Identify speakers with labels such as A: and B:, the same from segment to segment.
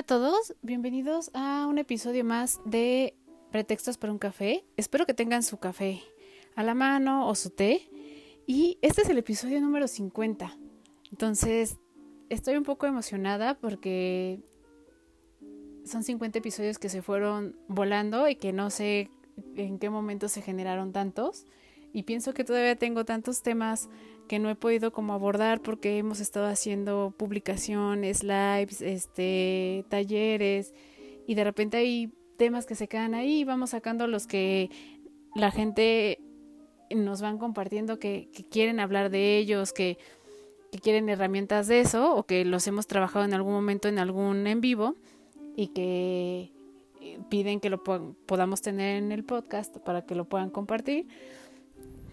A: Hola a todos, bienvenidos a un episodio más de Pretextos para un café. Espero que tengan su café a la mano o su té. Y este es el episodio número 50. Entonces, estoy un poco emocionada porque son 50 episodios que se fueron volando y que no sé en qué momento se generaron tantos. Y pienso que todavía tengo tantos temas que no he podido como abordar porque hemos estado haciendo publicaciones, lives, este, talleres y de repente hay temas que se quedan ahí y vamos sacando los que la gente nos van compartiendo que, quieren hablar de ellos, que, quieren herramientas de eso o que los hemos trabajado en algún momento en algún en vivo y que eh, piden que lo podamos tener en el podcast para que lo puedan compartir.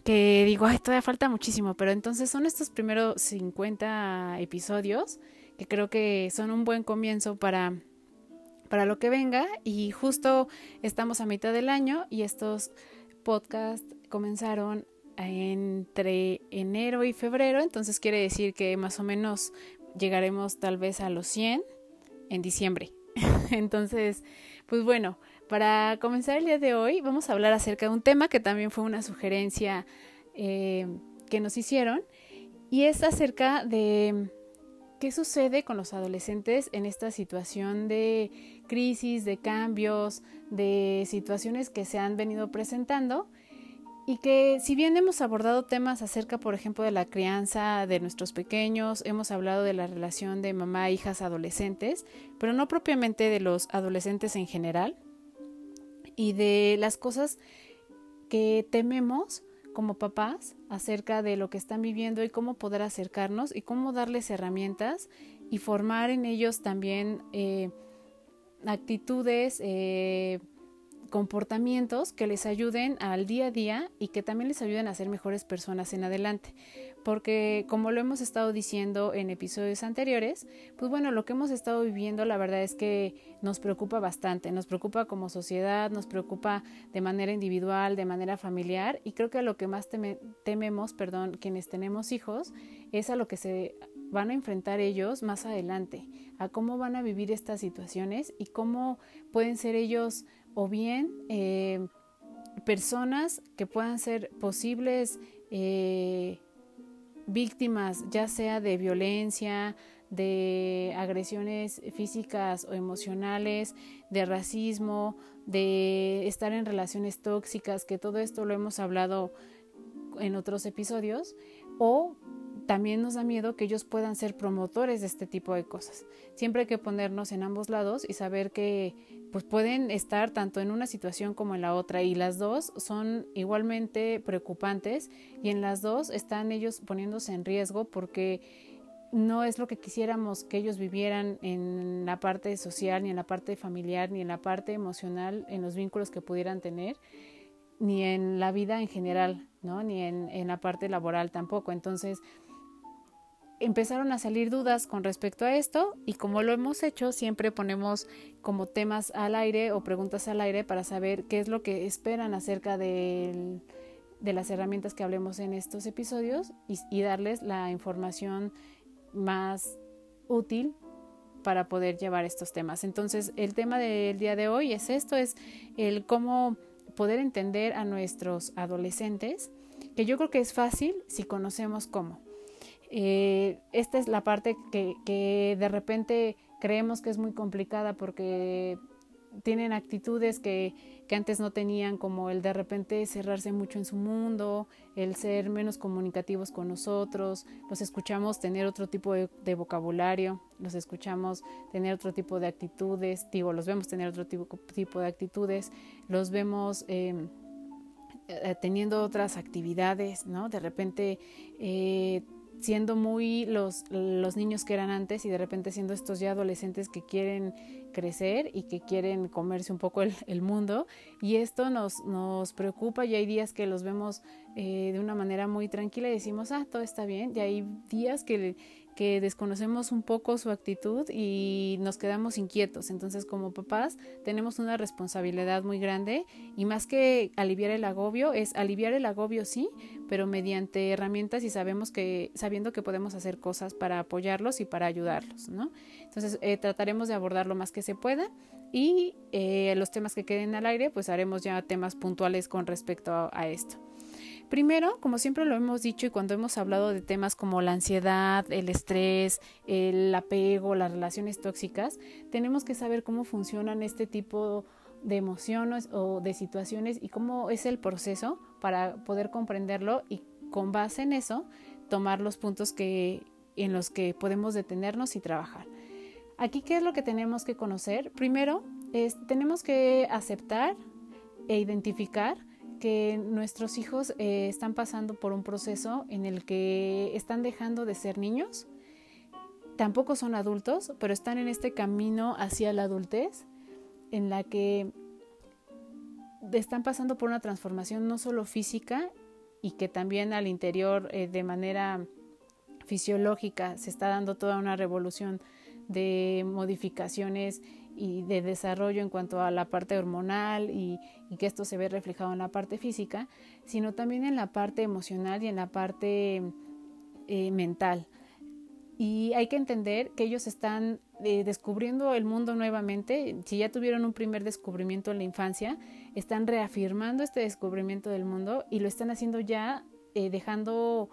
A: Que digo, ay, todavía falta muchísimo, pero entonces son estos primeros 50 episodios que creo que son un buen comienzo para, para lo que venga y justo estamos a mitad del año y estos podcasts comenzaron entre enero y febrero, entonces quiere decir que más o menos llegaremos tal vez a los 100 en diciembre. entonces, pues bueno, para comenzar el día de hoy vamos a hablar acerca de un tema que también fue una sugerencia eh, que nos hicieron y es acerca de qué sucede con los adolescentes en esta situación de crisis, de cambios, de situaciones que se han venido presentando y que si bien hemos abordado temas acerca, por ejemplo, de la crianza de nuestros pequeños, hemos hablado de la relación de mamá, hijas, adolescentes, pero no propiamente de los adolescentes en general, y de las cosas que tememos como papás acerca de lo que están viviendo y cómo poder acercarnos y cómo darles herramientas y formar en ellos también eh, actitudes, eh, comportamientos que les ayuden al día a día y que también les ayuden a ser mejores personas en adelante. Porque como lo hemos estado diciendo en episodios anteriores, pues bueno, lo que hemos estado viviendo la verdad es que nos preocupa bastante, nos preocupa como sociedad, nos preocupa de manera individual, de manera familiar y creo que a lo que más tememos, perdón, quienes tenemos hijos, es a lo que se van a enfrentar ellos más adelante, a cómo van a vivir estas situaciones y cómo pueden ser ellos o bien eh, personas que puedan ser posibles eh, víctimas, ya sea de violencia, de agresiones físicas o emocionales, de racismo, de estar en relaciones tóxicas, que todo esto lo hemos hablado en otros episodios, o también nos da miedo que ellos puedan ser promotores de este tipo de cosas. Siempre hay que ponernos en ambos lados y saber que pues pueden estar tanto en una situación como en la otra y las dos son igualmente preocupantes y en las dos están ellos poniéndose en riesgo porque no es lo que quisiéramos que ellos vivieran en la parte social, ni en la parte familiar, ni en la parte emocional, en los vínculos que pudieran tener, ni en la vida en general, ¿no? Ni en, en la parte laboral tampoco. Entonces, empezaron a salir dudas con respecto a esto y como lo hemos hecho, siempre ponemos como temas al aire o preguntas al aire para saber qué es lo que esperan acerca de, de las herramientas que hablemos en estos episodios y, y darles la información más útil para poder llevar estos temas. Entonces, el tema del día de hoy es esto, es el cómo poder entender a nuestros adolescentes, que yo creo que es fácil si conocemos cómo. Eh, esta es la parte que, de repente creemos que es muy complicada porque tienen actitudes que, que, antes no tenían, como el de repente cerrarse mucho en su mundo, el ser menos comunicativos con nosotros, los escuchamos tener otro tipo de, vocabulario, los escuchamos tener otro tipo de actitudes, digo, los vemos tener otro tipo, tipo de actitudes, los vemos em, eh, teniendo otras actividades, ¿no? De repente eh, siendo muy los, los niños que eran antes y de repente siendo estos ya adolescentes que quieren crecer y que quieren comerse un poco el, mundo. Y esto nos, nos preocupa y hay días que los vemos eh, de una manera muy tranquila y decimos, ah, todo está bien y hay días que, que desconocemos un poco su actitud y nos quedamos inquietos. Entonces, como papás, tenemos una responsabilidad muy grande y más que aliviar el agobio, es aliviar el agobio, sí, pero mediante herramientas y sabemos que, sabiendo que podemos hacer cosas para apoyarlos y para ayudarlos, ¿no? Entonces, eh, trataremos de abordar lo más que se pueda y eh, los temas que queden al aire, pues haremos ya temas puntuales con respecto a esto. Primero, como siempre lo hemos dicho y cuando hemos hablado de temas como la ansiedad, el estrés, el apego, las relaciones tóxicas, tenemos que saber cómo funcionan este tipo de emociones o de situaciones y cómo es el proceso para poder comprenderlo y con base en eso tomar los puntos que en los que podemos detenernos y trabajar. Aquí, ¿qué es lo que tenemos que conocer? Primero, es, tenemos que aceptar e identificar que nuestros hijos eh, están pasando por un proceso en el que están dejando de ser niños, tampoco son adultos, pero están en este camino hacia la adultez, en la que están pasando por una transformación no solo física y que también al interior eh, de manera fisiológica se está dando toda una revolución de modificaciones y de desarrollo en cuanto a la parte hormonal y, que esto se ve reflejado en la parte física, sino también en la parte emocional y en la parte eh, mental. Y hay que entender que ellos están eh, descubriendo el mundo nuevamente. Si ya tuvieron un primer descubrimiento en la infancia, están reafirmando este descubrimiento del mundo y lo están haciendo ya eh, dejando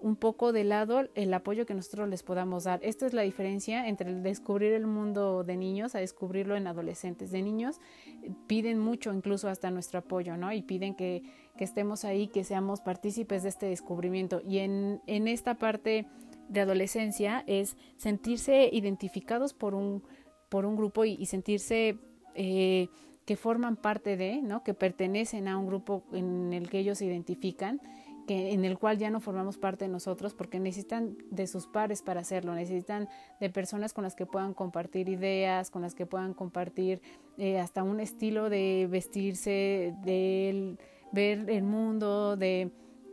A: un poco de lado el apoyo que nosotros les podamos dar. Esta es la diferencia entre el descubrir el mundo de niños a descubrirlo en adolescentes. De niños eh, piden mucho, incluso hasta nuestro apoyo, ¿no? Y piden que, que estemos ahí, que seamos partícipes de este descubrimiento. Y en, en esta parte de adolescencia es sentirse identificados por un, por un grupo y, sentirse... Eh, que forman parte de, ¿no? que pertenecen a un grupo en el que ellos se identifican que, en el cual ya no formamos parte de nosotros porque necesitan de sus pares para hacerlo, necesitan de personas con las que puedan compartir ideas, con las que puedan compartir eh, hasta un estilo de vestirse, de ver el mundo, de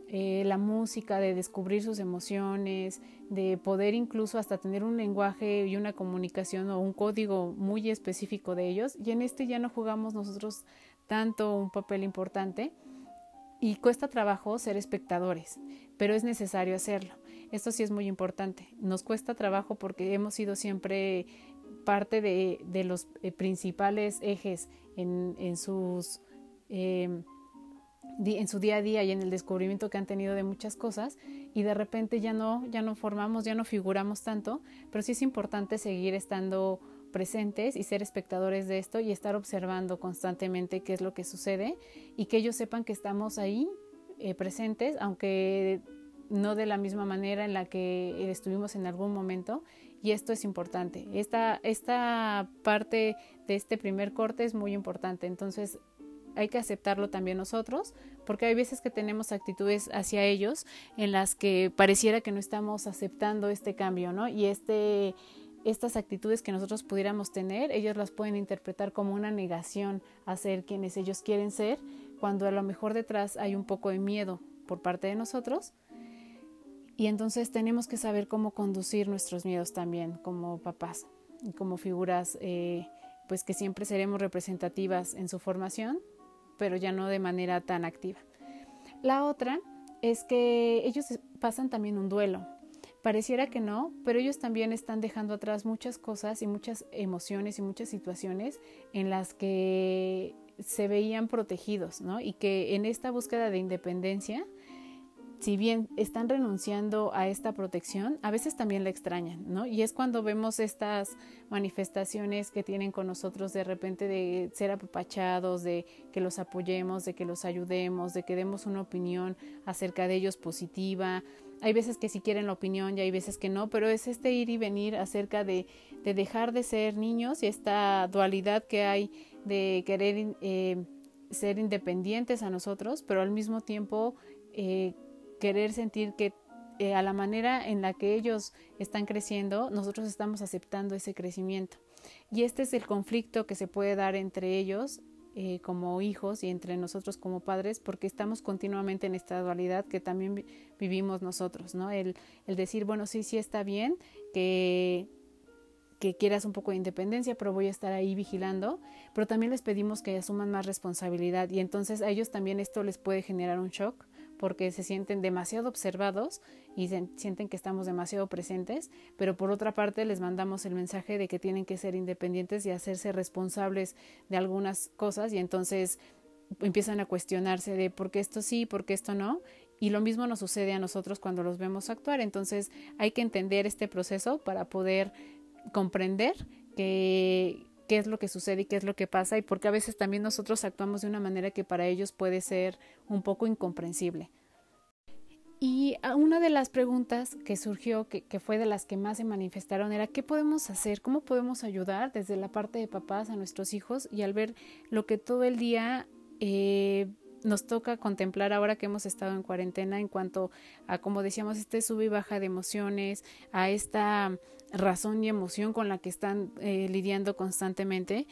A: eh, la música, de descubrir sus emociones, de poder incluso hasta tener un lenguaje y una comunicación o un código muy específico de ellos. Y en este ya no jugamos nosotros tanto un papel importante y cuesta trabajo ser espectadores, pero es necesario hacerlo. Esto sí es muy importante. Nos cuesta trabajo porque hemos sido siempre parte de, los eh, principales ejes en, sus, em, en su día a día y en el descubrimiento que han tenido de muchas cosas y de repente ya no, ya no formamos, ya no figuramos tanto, pero sí es importante seguir estando presentes y ser espectadores de esto y estar observando constantemente qué es lo que sucede y que ellos sepan que estamos ahí eh, presentes, aunque no de la misma manera en la que estuvimos en algún momento. Y esto es importante. Esta, esta parte de este primer corte es muy importante. Entonces hay que aceptarlo también nosotros, porque hay veces que tenemos actitudes hacia ellos en las que pareciera que no estamos aceptando este cambio, ¿no? Y este estas actitudes que nosotros pudiéramos tener, ellos las pueden interpretar como una negación a ser quienes ellos quieren ser, cuando a lo mejor detrás hay un poco de miedo por parte de nosotros. Y entonces tenemos que saber cómo conducir nuestros miedos también como papás y como figuras, eh, pues que siempre seremos representativas en su formación, pero ya no de manera tan activa. La otra es que ellos pasan también un duelo, Pareciera que no, pero ellos también están dejando atrás muchas cosas y muchas emociones y muchas situaciones en las que se veían protegidos, ¿no? Y que en esta búsqueda de independencia si bien están renunciando a esta protección, a veces también la extrañan, ¿no? Y es cuando vemos estas manifestaciones que tienen con nosotros de repente de ser apapachados, de que los apoyemos, de que los ayudemos, de que demos una opinión acerca de ellos positiva. Hay veces que sí quieren la opinión y hay veces que no, pero es este ir y venir acerca de, de dejar de ser niños y esta dualidad que hay de querer eh, ser independientes a nosotros, pero al mismo tiempo eh, querer sentir que eh, a la manera en la que ellos están creciendo, nosotros estamos aceptando ese crecimiento. Y este es el conflicto que se puede dar entre ellos eh, como hijos y entre nosotros como padres, porque estamos continuamente en esta dualidad que también vivimos nosotros, ¿no? El, el decir, bueno, sí, sí está bien que que quieras un poco de independencia, pero voy a estar ahí vigilando, pero también les pedimos que asuman más responsabilidad y entonces a ellos también esto les puede generar un shock porque se sienten demasiado observados y sienten que estamos demasiado presentes, pero por otra parte les mandamos el mensaje de que tienen que ser independientes y hacerse responsables de algunas cosas y entonces empiezan a cuestionarse de por qué esto sí, por qué esto no, y lo mismo nos sucede a nosotros cuando los vemos actuar. Entonces hay que entender este proceso para poder comprender qué es lo que sucede y qué es lo que pasa y porque a veces también nosotros actuamos de una manera que para ellos puede ser un poco incomprensible. Y una de las preguntas que surgió, que, fue de las que más se manifestaron, era ¿qué podemos hacer? ¿Cómo podemos ayudar desde la parte de papás a nuestros hijos? Y al ver lo que todo el día eh, nos toca contemplar ahora que hemos estado en cuarentena en cuanto a, como decíamos, este sube y baja de emociones, a esta razón y emoción con la que están eh, lidiando constantemente.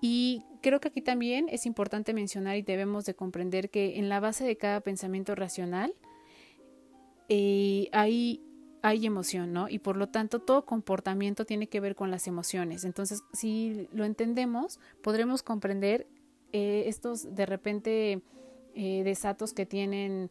A: Y creo que aquí también es importante mencionar y debemos de comprender que en la base de cada pensamiento racional eh, hay, hay emoción, ¿no? Y por lo tanto todo comportamiento tiene que ver con las emociones. Entonces, si lo entendemos, podremos comprender eh, estos de repente desatos que tienen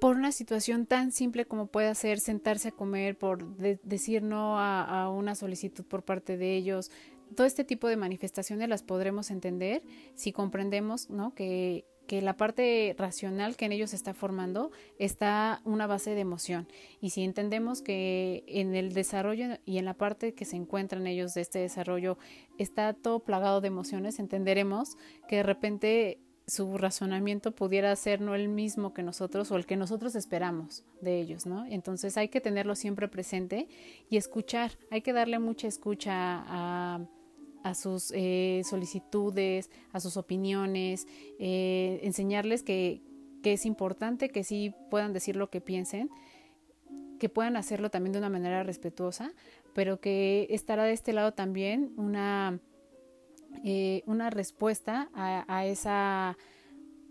A: por una situación tan simple como puede ser sentarse a comer, por decir no a, una solicitud por parte de ellos. Todo este tipo de manifestaciones las podremos entender si comprendemos ¿no? que, que la parte racional que en ellos está formando está una base de emoción. Y si entendemos que en el desarrollo y en la parte que se encuentran ellos de este desarrollo está todo plagado de emociones, entenderemos que de repente su razonamiento pudiera ser no el mismo que nosotros o el que nosotros esperamos de ellos, ¿no? Entonces hay que tenerlo siempre presente y escuchar, hay que darle mucha escucha a, a sus eh, solicitudes, a sus opiniones, eh, enseñarles que, que es importante que sí puedan decir lo que piensen, que puedan hacerlo también de una manera respetuosa, pero que estará de este lado también una eh, una respuesta a, esa,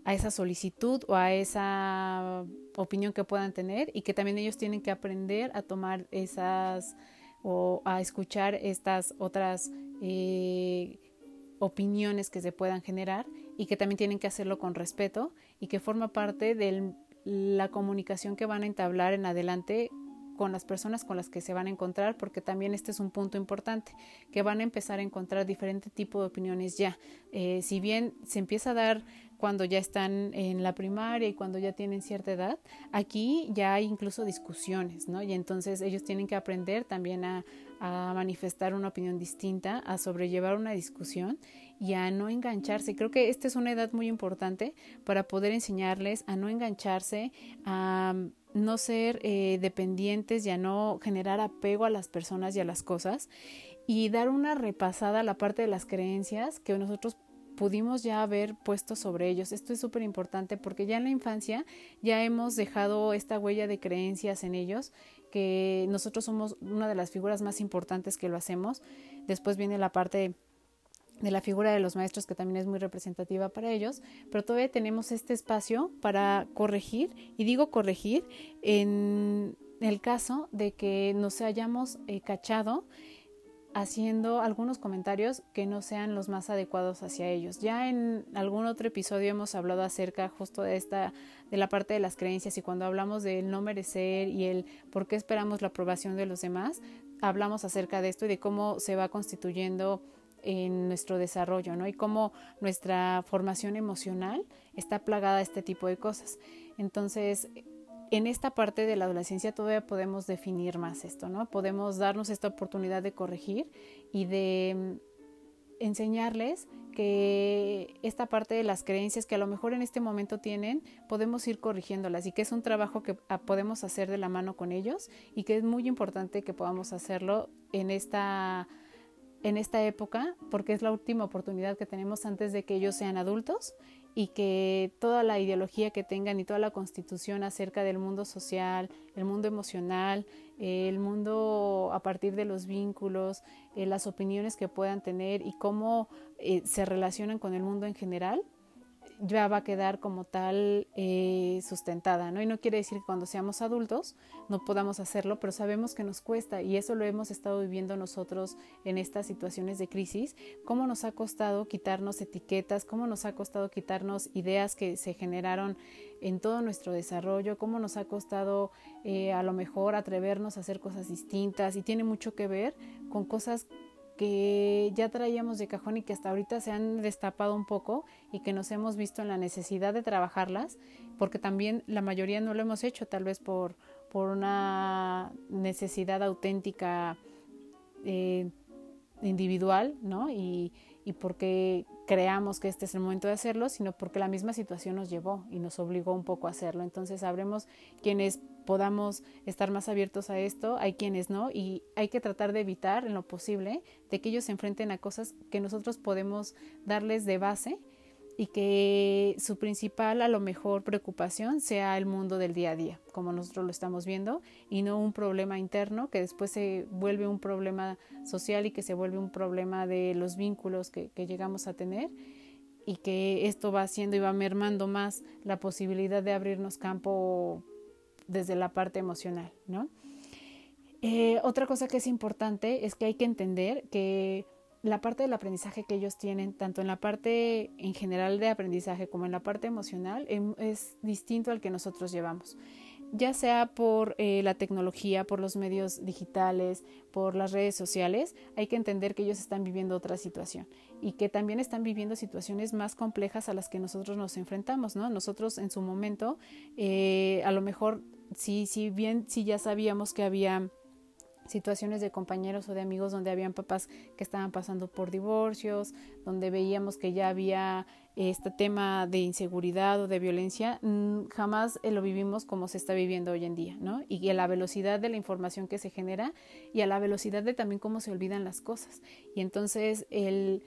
A: a esa solicitud o a esa opinión que puedan tener y que también ellos tienen que aprender a tomar esas o a escuchar estas otras eh, opiniones que se puedan generar y que también tienen que hacerlo con respeto y que forma parte de la comunicación que van a entablar en adelante con las personas con las que se van a encontrar, porque también este es un punto importante, que van a empezar a encontrar diferente tipo de opiniones ya. Eh, si bien se empieza a dar cuando ya están en la primaria y cuando ya tienen cierta edad, aquí ya hay incluso discusiones, ¿no? Y entonces ellos tienen que aprender también a, a manifestar una opinión distinta, a sobrellevar una discusión y a no engancharse. Creo que esta es una edad muy importante para poder enseñarles a no engancharse, a no ser eh, dependientes y a no generar apego a las personas y a las cosas y dar una repasada a la parte de las creencias que nosotros pudimos ya haber puesto sobre ellos. Esto es súper importante porque ya en la infancia ya hemos dejado esta huella de creencias en ellos, que nosotros somos una de las figuras más importantes que lo hacemos. Después viene la parte de la figura de los maestros que también es muy representativa para ellos, pero todavía tenemos este espacio para corregir, y digo corregir en el caso de que nos hayamos eh, cachado haciendo algunos comentarios que no sean los más adecuados hacia ellos. Ya en algún otro episodio hemos hablado acerca justo de esta de la parte de las creencias y cuando hablamos del no merecer y el por qué esperamos la aprobación de los demás, hablamos acerca de esto y de cómo se va constituyendo en nuestro desarrollo, ¿no? Y cómo nuestra formación emocional está plagada de este tipo de cosas. Entonces, en esta parte de la adolescencia todavía podemos definir más esto, ¿no? Podemos darnos esta oportunidad de corregir y de mm, enseñarles que esta parte de las creencias que a lo mejor en este momento tienen, podemos ir corrigiéndolas y que es un trabajo que ah, podemos hacer de la mano con ellos y que es muy importante que podamos hacerlo en esta en esta época porque es la última oportunidad que tenemos antes de que ellos sean adultos y que toda la ideología que tengan y toda la constitución acerca del mundo social, el mundo emocional, el mundo a partir de los vínculos, eh, las opiniones que puedan tener y cómo eh, se relacionan con el mundo en general, ya va a quedar como tal eh, sustentada, ¿no? Y no quiere decir que cuando seamos adultos no podamos hacerlo, pero sabemos que nos cuesta y eso lo hemos estado viviendo nosotros en estas situaciones de crisis, cómo nos ha costado quitarnos etiquetas, cómo nos ha costado quitarnos ideas que se generaron en todo nuestro desarrollo, cómo nos ha costado eh, a lo mejor atrevernos a hacer cosas distintas y tiene mucho que ver con cosas que ya traíamos de cajón y que hasta ahorita se han destapado un poco y que nos hemos visto en la necesidad de trabajarlas, porque también la mayoría no lo hemos hecho, tal vez por, por una necesidad auténtica eh, individual, ¿no? Y, y porque creamos que este es el momento de hacerlo, sino porque la misma situación nos llevó y nos obligó un poco a hacerlo. Entonces sabremos quienes podamos estar más abiertos a esto, hay quienes no, y hay que tratar de evitar en lo posible de que ellos se enfrenten a cosas que nosotros podemos darles de base y que su principal a lo mejor preocupación sea el mundo del día a día, como nosotros lo estamos viendo, y no un problema interno que después se vuelve un problema social y que se vuelve un problema de los vínculos que, que llegamos a tener y que esto va haciendo y va mermando más la posibilidad de abrirnos campo desde la parte emocional, ¿no? Eh, otra cosa que es importante es que hay que entender que la parte del aprendizaje que ellos tienen, tanto en la parte en general de aprendizaje como en la parte emocional, em, es distinto al que nosotros llevamos ya sea por eh, la tecnología, por los medios digitales, por las redes sociales, hay que entender que ellos están viviendo otra situación y que también están viviendo situaciones más complejas a las que nosotros nos enfrentamos, ¿no? Nosotros en su momento, eh, a lo mejor, si, si bien, si ya sabíamos que había situaciones de compañeros o de amigos donde habían papás que estaban pasando por divorcios, donde veíamos que ya había este tema de inseguridad o de violencia, jamás eh, lo vivimos como se está viviendo hoy en día, ¿no? Y a la velocidad de la información que se genera y a la velocidad de también cómo se olvidan las cosas. Y entonces el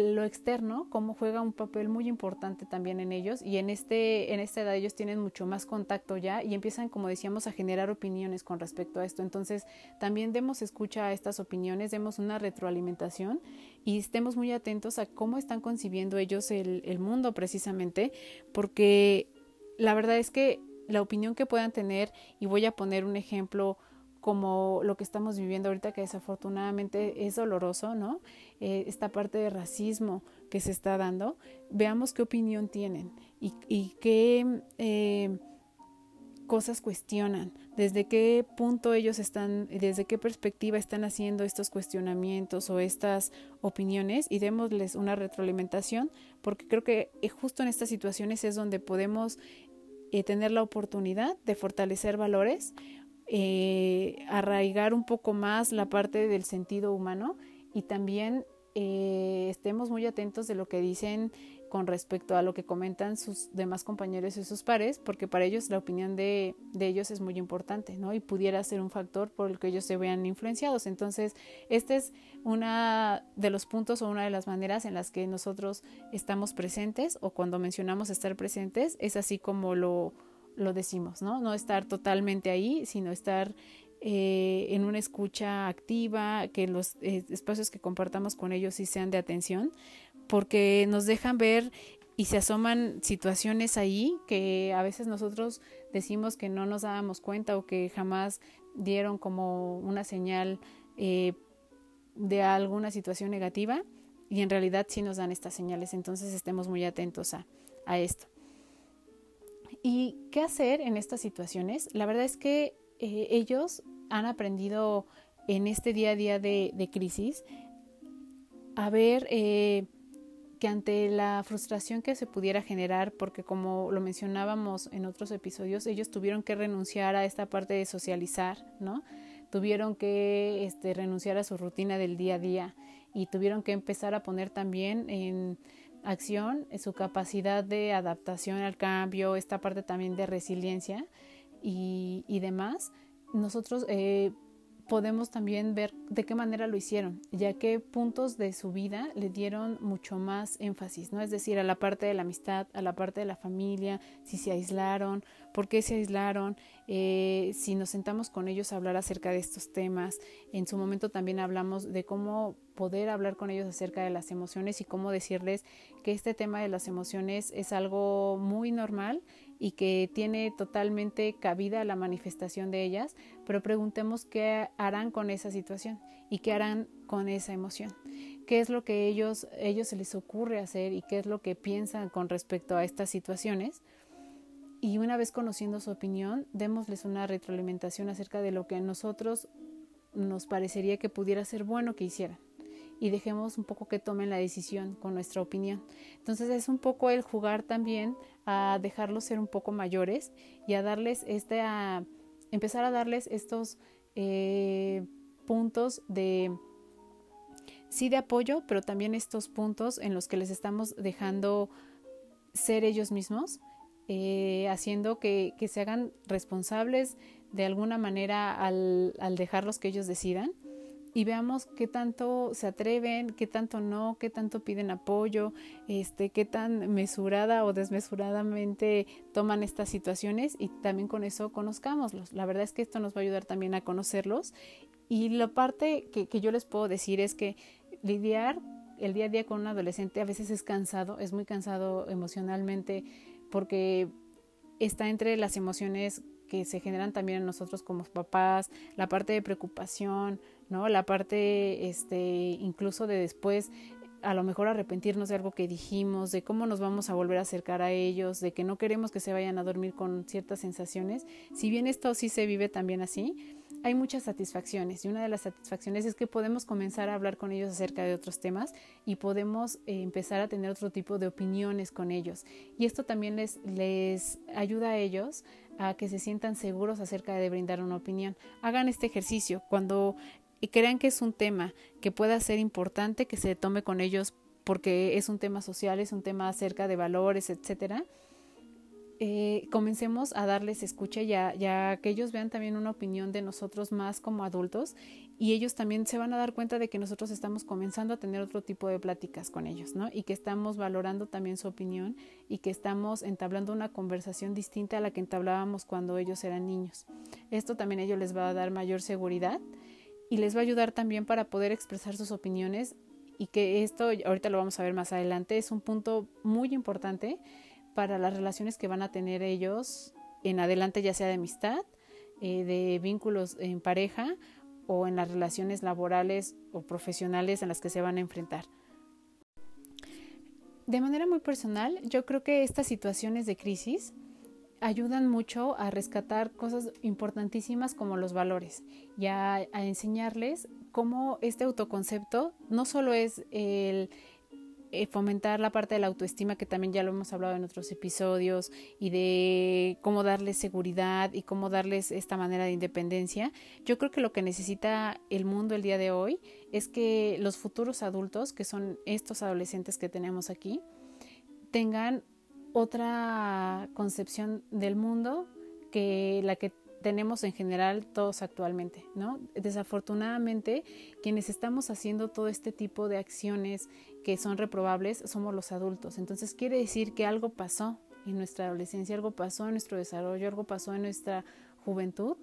A: lo externo, cómo juega un papel muy importante también en ellos y en, este, en esta edad ellos tienen mucho más contacto ya y empiezan, como decíamos, a generar opiniones con respecto a esto. Entonces, también demos escucha a estas opiniones, demos una retroalimentación y estemos muy atentos a cómo están concibiendo ellos el, el mundo precisamente, porque la verdad es que la opinión que puedan tener, y voy a poner un ejemplo, como lo que estamos viviendo ahorita, que desafortunadamente es doloroso, ¿no? Eh, esta parte de racismo que se está dando, veamos qué opinión tienen y, qué eh, cosas cuestionan, desde qué punto ellos están, desde qué perspectiva están haciendo estos cuestionamientos o estas opiniones y démosles una retroalimentación, porque creo que eh, justo en estas situaciones es donde podemos tener la oportunidad de fortalecer valores eh, arraigar un poco más la parte del sentido humano y también eh, estemos muy atentos de lo que dicen con respecto a lo que comentan sus demás compañeros y sus pares, porque para ellos la opinión de, de, ellos es muy importante, ¿no? Y pudiera ser un factor por el que ellos se vean influenciados. Entonces, este es una de los puntos o una de las maneras en las que nosotros estamos presentes o cuando mencionamos estar presentes, es así como lo, lo decimos, ¿no? No estar totalmente ahí, sino estar eh, en una escucha activa, que los eh, espacios que compartamos con ellos sí sean de atención, porque nos dejan ver y se asoman situaciones ahí que a veces nosotros decimos que no nos dábamos cuenta o que jamás dieron como una señal eh, de alguna situación negativa y en realidad sí nos dan estas señales, entonces estemos muy atentos a, a esto. ¿Y qué hacer en estas situaciones? La verdad es que eh, ellos han aprendido en este día a día de, crisis a ver eh, que ante la frustración que se pudiera generar, porque como lo mencionábamos en otros episodios, ellos tuvieron que renunciar a esta parte de socializar, ¿no? Tuvieron que este, renunciar a su rutina del día a día y tuvieron que empezar a poner también en acción, su capacidad de adaptación al cambio, esta parte también de resiliencia y, y demás, nosotros eh, podemos también ver de qué manera lo hicieron, ya que puntos de su vida le dieron mucho más énfasis, ¿no? Es decir, a la parte de la amistad, a la parte de la familia, si se aislaron, por qué se aislaron, eh, si nos sentamos con ellos a hablar acerca de estos temas. En su momento también hablamos de cómo poder hablar con ellos acerca de las emociones y cómo decirles que este tema de las emociones es algo muy normal y que tiene totalmente cabida la manifestación de ellas, pero preguntemos qué harán con esa situación y qué harán con esa emoción. ¿Qué es lo que ellos, ellos se les ocurre hacer y qué es lo que piensan con respecto a estas situaciones? Y una vez conociendo su opinión, démosles una retroalimentación acerca de lo que a nosotros nos parecería que pudiera ser bueno que hicieran y dejemos un poco que tomen la decisión con nuestra opinión. Entonces es un poco el jugar también a dejarlos ser un poco mayores y a darles este, a empezar a darles estos eh, puntos de sí de apoyo, pero también estos puntos en los que les estamos dejando ser ellos mismos, eh, haciendo que, que, se hagan responsables de alguna manera al, al dejarlos que ellos decidan y veamos qué tanto se atreven, qué tanto no, qué tanto piden apoyo, este, qué tan mesurada o desmesuradamente toman estas situaciones y también con eso conozcámoslos. La verdad es que esto nos va a ayudar también a conocerlos y la parte que, que yo les puedo decir es que lidiar el día a día con un adolescente a veces es cansado, es muy cansado emocionalmente porque está entre las emociones que se generan también en nosotros como papás, la parte de preocupación, ¿no? La parte este incluso de después a lo mejor arrepentirnos de algo que dijimos, de cómo nos vamos a volver a acercar a ellos, de que no queremos que se vayan a dormir con ciertas sensaciones. Si bien esto sí se vive también así, hay muchas satisfacciones y una de las satisfacciones es que podemos comenzar a hablar con ellos acerca de otros temas y podemos eh, empezar a tener otro tipo de opiniones con ellos. Y esto también les, les ayuda a ellos a que se sientan seguros acerca de brindar una opinión. Hagan este ejercicio cuando crean que es un tema que pueda ser importante que se tome con ellos porque es un tema social, es un tema acerca de valores, etcétera eh, comencemos a darles escucha ya, ya que ellos vean también una opinión de nosotros más como adultos y ellos también se van a dar cuenta de que nosotros estamos comenzando a tener otro tipo de pláticas con ellos, ¿no? Y que estamos valorando también su opinión y que estamos entablando una conversación distinta a la que entablábamos cuando ellos eran niños. Esto también a ellos les va a dar mayor seguridad y les va a ayudar también para poder expresar sus opiniones y que esto, ahorita lo vamos a ver más adelante, es un punto muy importante para las relaciones que van a tener ellos en adelante, ya sea de amistad, eh, de vínculos en pareja o en las relaciones laborales o profesionales en las que se van a enfrentar. De manera muy personal, yo creo que estas situaciones de crisis ayudan mucho a rescatar cosas importantísimas como los valores y a enseñarles cómo este autoconcepto no solo es el eh, fomentar la parte de la autoestima, que también ya lo hemos hablado en otros episodios, y de cómo darles seguridad y cómo darles esta manera de independencia. Yo creo que lo que necesita el mundo el día de hoy es que los futuros adultos, que son estos adolescentes que tenemos aquí, tengan otra concepción del mundo que la que tenemos en general todos actualmente, ¿no? Desafortunadamente, quienes estamos haciendo todo este tipo de acciones que son reprobables somos los adultos. Entonces quiere decir que algo pasó en nuestra adolescencia, algo pasó en nuestro desarrollo, algo pasó en nuestra juventud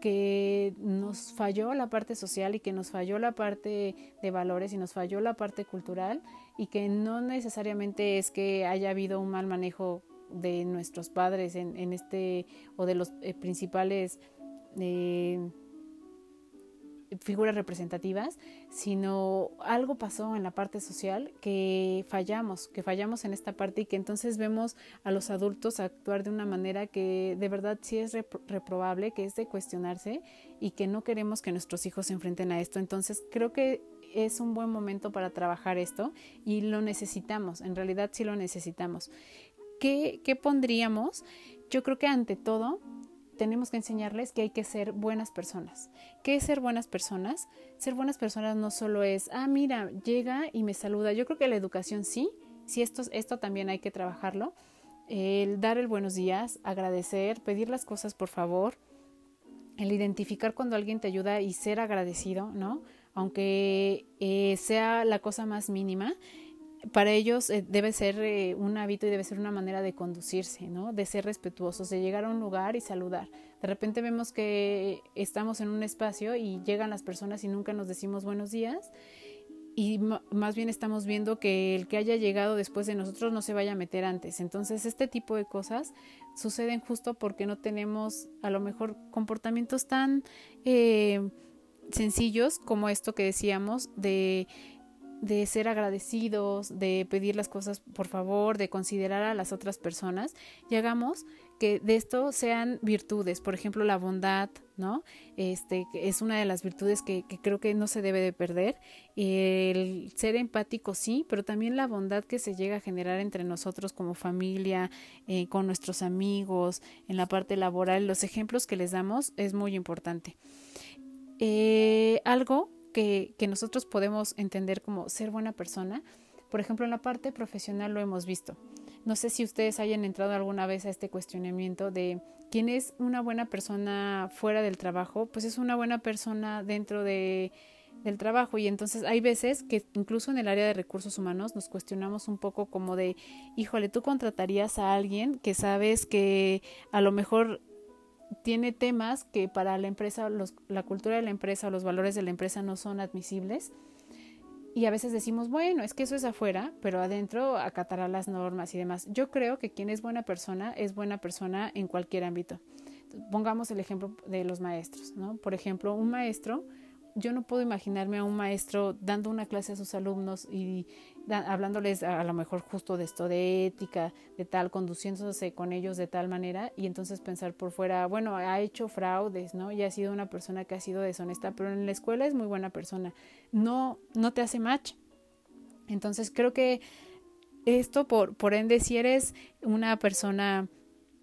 A: que nos falló la parte social y que nos falló la parte de valores y nos falló la parte cultural y que no necesariamente es que haya habido un mal manejo de nuestros padres en, en este o de los eh, principales eh, figuras representativas, sino algo pasó en la parte social que fallamos, que fallamos en esta parte y que entonces vemos a los adultos actuar de una manera que de verdad sí es reprobable, que es de cuestionarse y que no queremos que nuestros hijos se enfrenten a esto. Entonces creo que es un buen momento para trabajar esto y lo necesitamos, en realidad sí lo necesitamos. ¿Qué, pondríamos? Yo creo que ante todo tenemos que enseñarles que hay que ser buenas personas. ¿Qué es ser buenas personas? Ser buenas personas no solo es, ah, mira, llega y me saluda. Yo creo que la educación sí, sí, esto, esto también hay que trabajarlo. El dar el buenos días, agradecer, pedir las cosas por favor, el identificar cuando alguien te ayuda y ser agradecido, ¿no? Aunque eh, sea la cosa más mínima, para ellos eh, debe ser eh, un hábito y debe ser una manera de conducirse, ¿no? De ser respetuosos, de llegar a un lugar y saludar. De repente vemos que estamos en un espacio y llegan las personas y nunca nos decimos buenos días y más bien estamos viendo que el que haya llegado después de nosotros no se vaya a meter antes. Entonces este tipo de cosas suceden justo porque no tenemos a lo mejor comportamientos tan eh, sencillos como esto que decíamos de de ser agradecidos, de pedir las cosas por favor, de considerar a las otras personas y hagamos que de esto sean virtudes, por ejemplo la bondad, ¿no? Este es una de las virtudes que, creo que no se debe de perder, el ser empático sí, pero también la bondad que se llega a generar entre nosotros como familia, eh, con nuestros amigos, en la parte laboral, los ejemplos que les damos es muy importante. Eh, algo que, nosotros podemos entender como ser buena persona. Por ejemplo, en la parte profesional lo hemos visto. No sé si ustedes hayan entrado alguna vez a este cuestionamiento de quién es una buena persona fuera del trabajo, pues es una buena persona dentro de, del trabajo y entonces hay veces que incluso en el área de recursos humanos nos cuestionamos un poco como de, híjole, tú contratarías a alguien que sabes que a lo mejor tiene temas que para la empresa, la cultura de la empresa o los valores de la empresa no son admisibles. Y a veces decimos, bueno, es que eso es afuera, pero adentro acatará las normas y demás. Yo creo que quien es buena persona es buena persona en cualquier ámbito. Pongamos el ejemplo de los maestros, ¿no? Por ejemplo, un maestro yo no puedo imaginarme a un maestro dando una clase a sus alumnos y hablándoles a, lo mejor justo de esto, de ética, de tal, conduciéndose con ellos de tal manera y entonces pensar por fuera, bueno, ha hecho fraudes, ¿no? Y ha sido una persona que ha sido deshonesta, pero en la escuela es muy buena persona. No, no te hace match. Entonces creo que esto, por, por ende, si eres una persona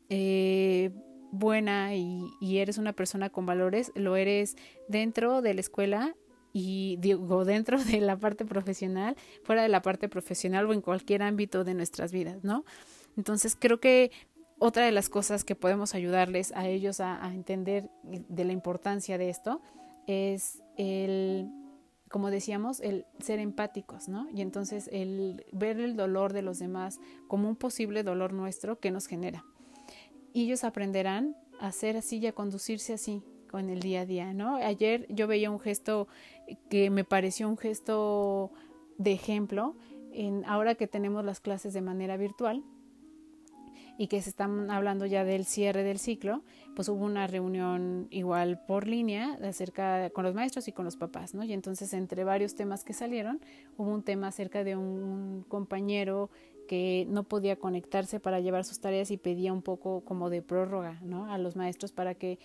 A: eh, buena y, eres una persona con valores, lo eres dentro de la escuela y digo dentro de la parte profesional, fuera de la parte profesional o en cualquier ámbito de nuestras vidas, ¿no? Entonces creo que otra de las cosas que podemos ayudarles a ellos a, entender de la importancia de esto es el, como decíamos, el ser empáticos, ¿no? Y entonces el ver el dolor de los demás como un posible dolor nuestro que nos genera y ellos aprenderán a ser así y a conducirse así con el día a día, ¿no? Ayer yo veía un gesto que me pareció un gesto de ejemplo, en, ahora que tenemos las clases de manera virtual y que se están hablando ya del cierre del ciclo, pues hubo una reunión igual por línea acerca con los maestros y con los papás, ¿no? Y entonces entre varios temas que salieron, hubo un tema acerca de un compañero que no podía conectarse para llevar sus tareas y pedía un poco como de prórroga ¿no? a los maestros para que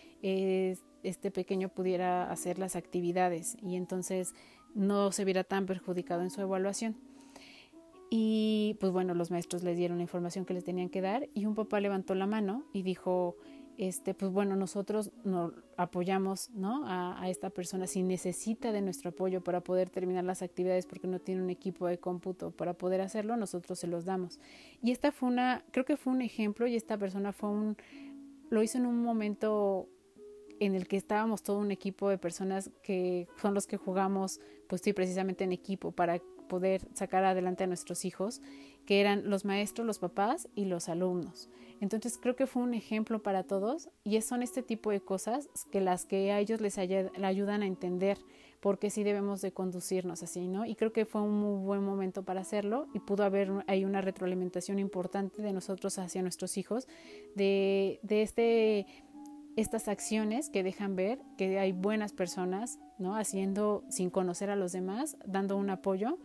A: este pequeño pudiera hacer las actividades y entonces no se viera tan perjudicado en su evaluación. Y pues bueno, los maestros les dieron la información que les tenían que dar y un papá levantó la mano y dijo, este, pues bueno, nosotros nos apoyamos ¿no? a, esta persona si necesita de nuestro apoyo para poder terminar las actividades porque no tiene un equipo de cómputo para poder hacerlo, nosotros se los damos. Y esta fue una, creo que fue un ejemplo y esta persona fue un, lo hizo en un momento en el que estábamos todo un equipo de personas que son los que jugamos, pues sí, precisamente en equipo para poder sacar adelante a nuestros hijos, que eran los maestros, los papás y los alumnos. Entonces creo que fue un ejemplo para todos y son este tipo de cosas que las que a ellos les ayudan a entender por qué sí debemos de conducirnos así, ¿no? Y creo que fue un muy buen momento para hacerlo y pudo haber ahí una retroalimentación importante de nosotros hacia nuestros hijos de, de este estas acciones que dejan ver que hay buenas personas, ¿no? Haciendo sin conocer a los demás, dando un apoyo,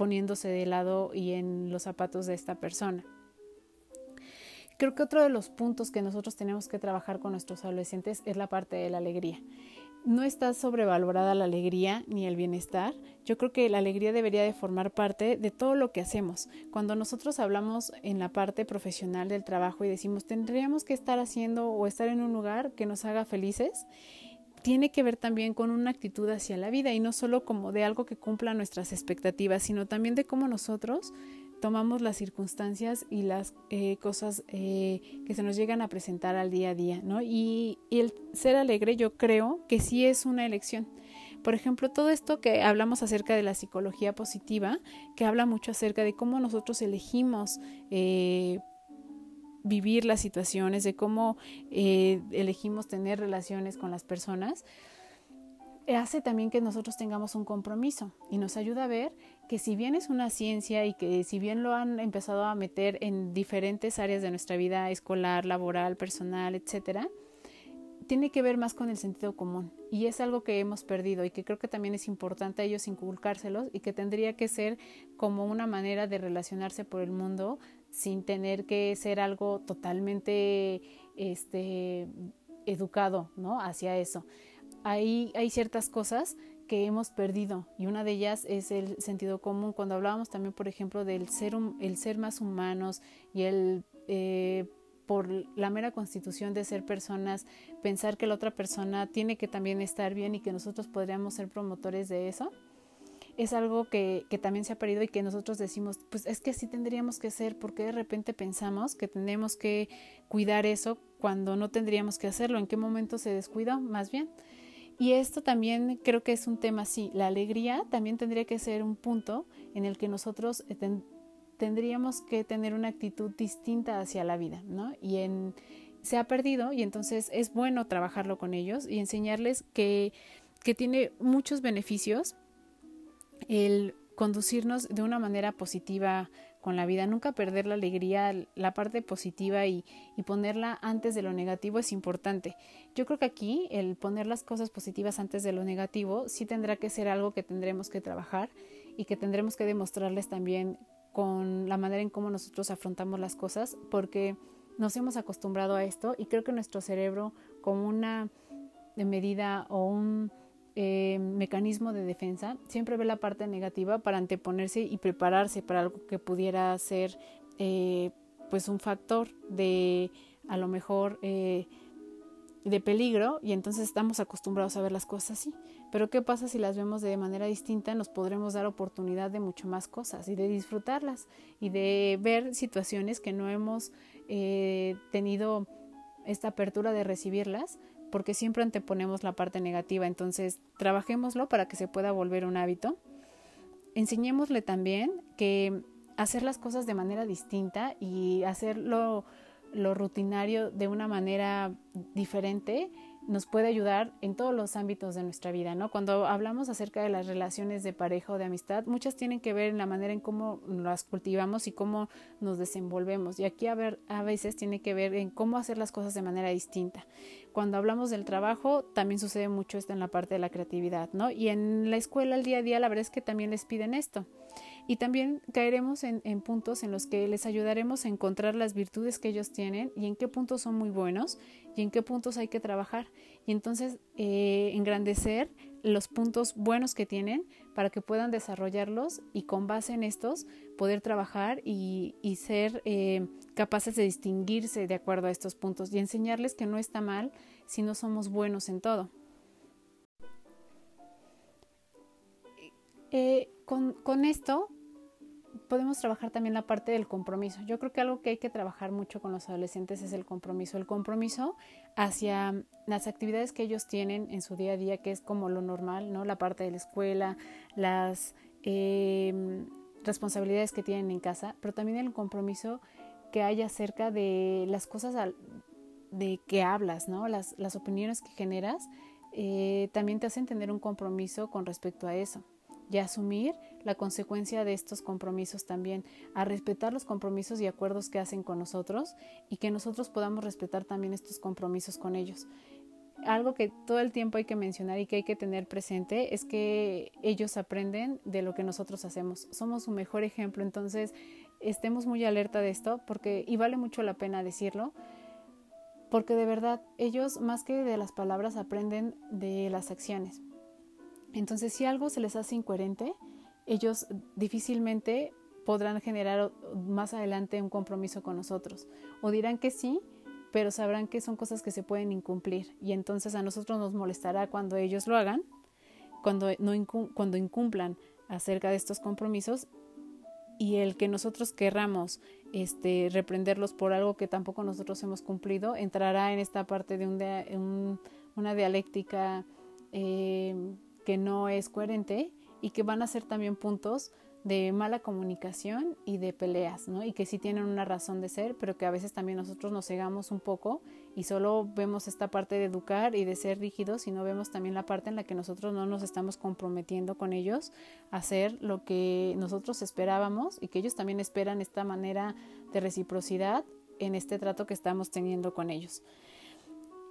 A: poniéndose de lado y en los zapatos de esta persona. Creo que otro de los puntos que nosotros tenemos que trabajar con nuestros adolescentes es la parte de la alegría. No está sobrevalorada la alegría ni el bienestar. Yo creo que la alegría debería de formar parte de todo lo que hacemos. Cuando nosotros hablamos en la parte profesional del trabajo y decimos tendríamos que estar haciendo o estar en un lugar que nos haga felices, tiene que ver también con una actitud hacia la vida y no solo como de algo que cumpla nuestras expectativas, sino también de cómo nosotros tomamos las circunstancias y las eh, cosas eh, que se nos llegan a presentar al día a día, ¿no? Y, el ser alegre yo creo que sí es una elección. Por ejemplo, todo esto que hablamos acerca de la psicología positiva, que habla mucho acerca de cómo nosotros elegimos eh, vivir las situaciones, de cómo eh, elegimos tener relaciones con las personas, hace también que nosotros tengamos un compromiso y nos ayuda a ver que si bien es una ciencia y que si bien lo han empezado a meter en diferentes áreas de nuestra vida escolar, laboral, personal, etcétera, tiene que ver más con el sentido común. Y es algo que hemos perdido y que creo que también es importante a ellos inculcárselos y que tendría que ser como una manera de relacionarse por el mundo sin tener que ser algo totalmente este educado, ¿no? hacia eso. Hay, hay ciertas cosas que hemos perdido y una de ellas es el sentido común. Cuando hablábamos también, por ejemplo, del ser, el ser más humanos y el eh, por la mera constitución de ser personas, pensar que la otra persona tiene que también estar bien y que nosotros podríamos ser promotores de eso, es algo que, que, también se ha perdido y que nosotros decimos, pues es que así tendríamos que ser, porque de repente pensamos que tenemos que cuidar eso cuando no tendríamos que hacerlo, en qué momento se descuida más bien. Y esto también creo que es un tema así, la alegría también tendría que ser un punto en el que nosotros tendríamos que tener una actitud distinta hacia la vida, ¿no? Y se ha perdido y entonces es bueno trabajarlo con ellos y enseñarles que, que tiene muchos beneficios el conducirnos de una manera positiva con la vida, nunca perder la alegría, la parte positiva y, y, ponerla antes de lo negativo es importante. Yo creo que aquí el poner las cosas positivas antes de lo negativo sí tendrá que ser algo que tendremos que trabajar y que tendremos que demostrarles también con la manera en cómo nosotros afrontamos las cosas, porque nos hemos acostumbrado a esto y creo que nuestro cerebro como una medida o un eh, mecanismo de defensa siempre ve la parte negativa para anteponerse y prepararse para algo que pudiera ser eh, pues un factor de a lo mejor eh, de peligro y entonces estamos acostumbrados a ver las cosas así. Pero ¿qué pasa si las vemos de manera distinta? Nos podremos dar oportunidad de mucho más cosas y de disfrutarlas y de ver situaciones que no hemos eh, tenido esta apertura de recibirlas porque siempre anteponemos la parte negativa. Entonces, trabajémoslo para que se pueda volver un hábito. Enseñémosle también que hacer las cosas de manera distinta y hacerlo lo rutinario de una manera diferente nos puede ayudar en todos los ámbitos de nuestra vida, ¿no? Cuando hablamos acerca de las relaciones de pareja o de amistad, muchas tienen que ver en la manera en cómo las cultivamos y cómo nos desenvolvemos. Y aquí a, ver, a veces tiene que ver en cómo hacer las cosas de manera distinta. Cuando hablamos del trabajo, también sucede mucho esto en la parte de la creatividad, ¿no? Y en la escuela, el día a día, la verdad es que también les piden esto. Y también caeremos en, puntos en los que les ayudaremos a encontrar las virtudes que ellos tienen y en qué puntos son muy buenos y en qué puntos hay que trabajar. Y entonces eh, engrandecer los puntos buenos que tienen para que puedan desarrollarlos y con base en estos poder trabajar y, ser eh, capaces de distinguirse de acuerdo a estos puntos y enseñarles que no está mal si no somos buenos en todo. Eh, con, con, esto podemos trabajar también la parte del compromiso. Yo creo que algo que hay que trabajar mucho con los adolescentes es el compromiso. El compromiso hacia las actividades que ellos tienen en su día a día, que es como lo normal, ¿no? La parte de la escuela, las eh, responsabilidades que tienen en casa, pero también el compromiso que hay acerca de las cosas de que hablas, ¿no? Las, las opiniones que generas, eh, también te hacen tener un compromiso con respecto a eso y asumir la consecuencia de estos compromisos también, a respetar los compromisos y acuerdos que hacen con nosotros y que nosotros podamos respetar también estos compromisos con ellos. Algo que todo el tiempo hay que mencionar y que hay que tener presente es que ellos aprenden de lo que nosotros hacemos. Somos su mejor ejemplo, entonces estemos muy alerta de esto porque y vale mucho la pena decirlo porque de verdad ellos más que de las palabras aprenden de las acciones. Entonces, si algo se les hace incoherente, ellos difícilmente podrán generar más adelante un compromiso con nosotros. O dirán que sí, pero sabrán que son cosas que se pueden incumplir. Y entonces a nosotros nos molestará cuando ellos lo hagan, cuando, no cuando incumplan acerca de estos compromisos. y el que nosotros querramos este, reprenderlos por algo que tampoco nosotros hemos cumplido, entrará en esta parte de un, una dialéctica eh, que no es coherente y que van a ser también puntos de mala comunicación y de peleas, ¿no? Y que sí tienen una razón de ser, pero que a veces también nosotros nos cegamos un poco y solo vemos esta parte de educar y de ser rígidos y no vemos también la parte en la que nosotros no nos estamos comprometiendo con ellos a hacer lo que nosotros esperábamos y que ellos también esperan esta manera de reciprocidad en este trato que estamos teniendo con ellos.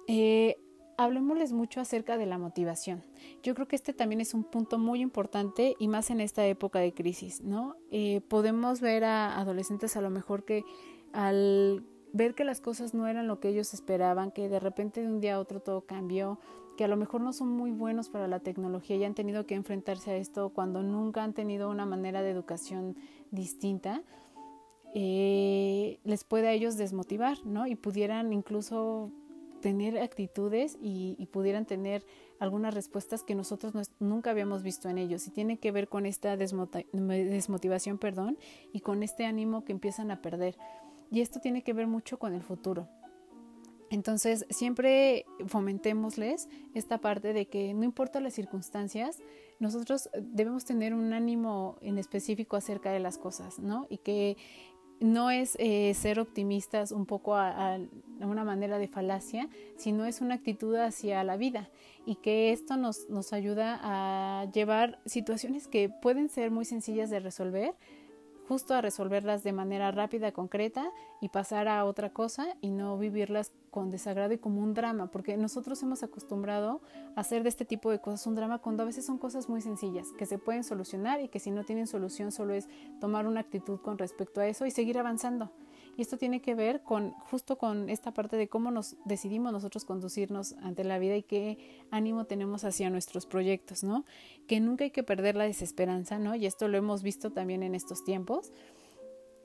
A: Eh, hablemosles mucho acerca de la motivación. Yo creo que este también es un punto muy importante y más en esta época de crisis, ¿no? Eh, podemos ver a adolescentes a lo mejor que al ver que las cosas no eran lo que ellos esperaban, que de repente de un día a otro todo cambió, que a lo mejor no son muy buenos para la tecnología y han tenido que enfrentarse a esto cuando nunca han tenido una manera de educación distinta, eh, les puede a ellos desmotivar, ¿no? Y pudieran incluso tener actitudes y, pudieran tener algunas respuestas que nosotros nunca habíamos visto en ellos y tiene que ver con esta desmotivación perdón, y con este ánimo que empiezan a perder. Y esto tiene que ver mucho con el futuro. Entonces, siempre fomentémosles esta parte de que no importa las circunstancias, nosotros debemos tener un ánimo en específico acerca de las cosas, ¿no? Y que no es eh, ser optimistas un poco a, una manera de falacia, sino es una actitud hacia la vida y que esto nos, nos ayuda a llevar situaciones que pueden ser muy sencillas de resolver, justo a resolverlas de manera rápida, concreta y pasar a otra cosa y no vivirlas con desagrado y como un drama, porque nosotros hemos acostumbrado a hacer de este tipo de cosas un drama cuando a veces son cosas muy sencillas, que se pueden solucionar y que si no tienen solución solo es tomar una actitud con respecto a eso y seguir avanzando. Y esto tiene que ver con justo con esta parte de cómo nos decidimos nosotros conducirnos ante la vida y qué ánimo tenemos hacia nuestros proyectos, ¿no? Que nunca hay que perder la desesperanza, ¿no? Y esto lo hemos visto también en estos tiempos.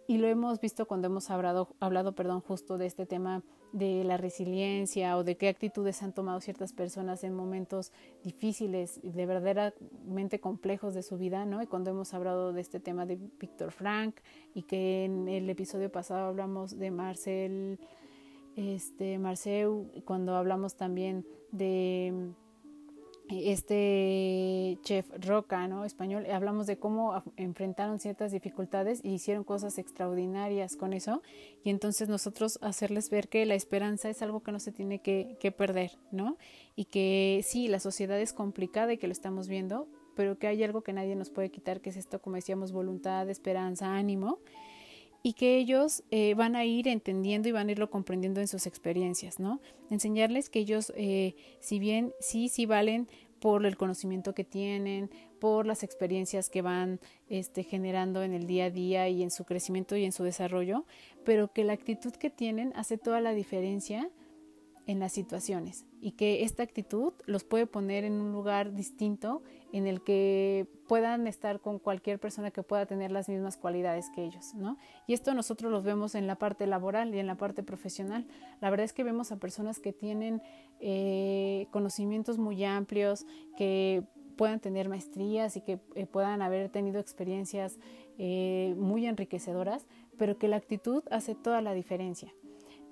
A: Y lo hemos visto cuando hemos hablado, hablado perdón, justo de este tema de la resiliencia o de qué actitudes han tomado ciertas personas en momentos difíciles, de verdaderamente complejos de su vida, ¿no? Y cuando hemos hablado de este tema de Víctor Frank y que en el episodio pasado hablamos de Marcel, este, Marceu, cuando hablamos también de este chef Roca, ¿no? Español, hablamos de cómo enfrentaron ciertas dificultades y hicieron cosas extraordinarias con eso. Y entonces nosotros hacerles ver que la esperanza es algo que no se tiene que, que perder, ¿no? Y que sí, la sociedad es complicada y que lo estamos viendo, pero que hay algo que nadie nos puede quitar, que es esto, como decíamos, voluntad, esperanza, ánimo y que ellos eh, van a ir entendiendo y van a irlo comprendiendo en sus experiencias, ¿no? Enseñarles que ellos, eh, si bien sí, sí valen por el conocimiento que tienen, por las experiencias que van este, generando en el día a día y en su crecimiento y en su desarrollo, pero que la actitud que tienen hace toda la diferencia en las situaciones y que esta actitud los puede poner en un lugar distinto en el que puedan estar con cualquier persona que pueda tener las mismas cualidades que ellos, ¿no? Y esto nosotros los vemos en la parte laboral y en la parte profesional. La verdad es que vemos a personas que tienen eh, conocimientos muy amplios, que puedan tener maestrías y que eh, puedan haber tenido experiencias eh, muy enriquecedoras, pero que la actitud hace toda la diferencia.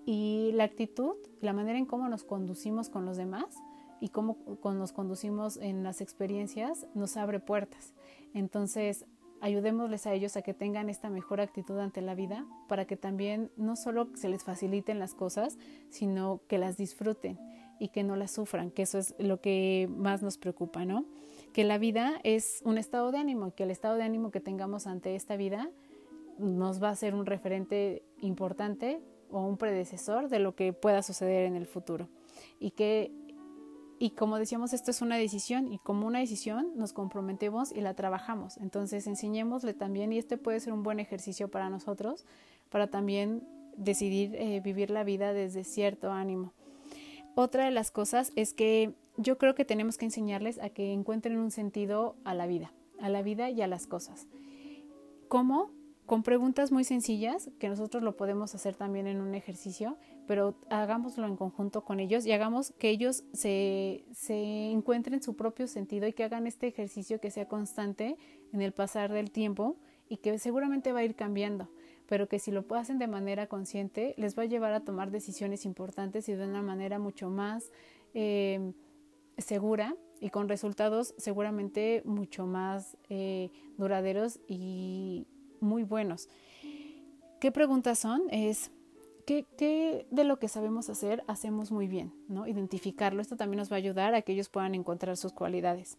A: Y la actitud, la manera en cómo nos conducimos con los demás y cómo nos conducimos en las experiencias nos abre puertas. Entonces, ayudémosles a ellos a que tengan esta mejor actitud ante la vida para que también no solo se les faciliten las cosas, sino que las disfruten y que no las sufran, que eso es lo que más nos preocupa, ¿no? Que la vida es un estado de ánimo y que el estado de ánimo que tengamos ante esta vida nos va a ser un referente importante o un predecesor de lo que pueda suceder en el futuro. Y que, y como decíamos, esto es una decisión y como una decisión nos comprometemos y la trabajamos. Entonces enseñémosle también, y este puede ser un buen ejercicio para nosotros, para también decidir eh, vivir la vida desde cierto ánimo. Otra de las cosas es que yo creo que tenemos que enseñarles a que encuentren un sentido a la vida, a la vida y a las cosas. ¿Cómo? Con preguntas muy sencillas, que nosotros lo podemos hacer también en un ejercicio, pero hagámoslo en conjunto con ellos y hagamos que ellos se, se encuentren su propio sentido y que hagan este ejercicio que sea constante en el pasar del tiempo y que seguramente va a ir cambiando, pero que si lo hacen de manera consciente les va a llevar a tomar decisiones importantes y de una manera mucho más eh, segura y con resultados seguramente mucho más eh, duraderos y muy buenos. ¿Qué preguntas son? Es ¿qué, de lo que sabemos hacer hacemos muy bien? ¿no? Identificarlo. Esto también nos va a ayudar a que ellos puedan encontrar sus cualidades.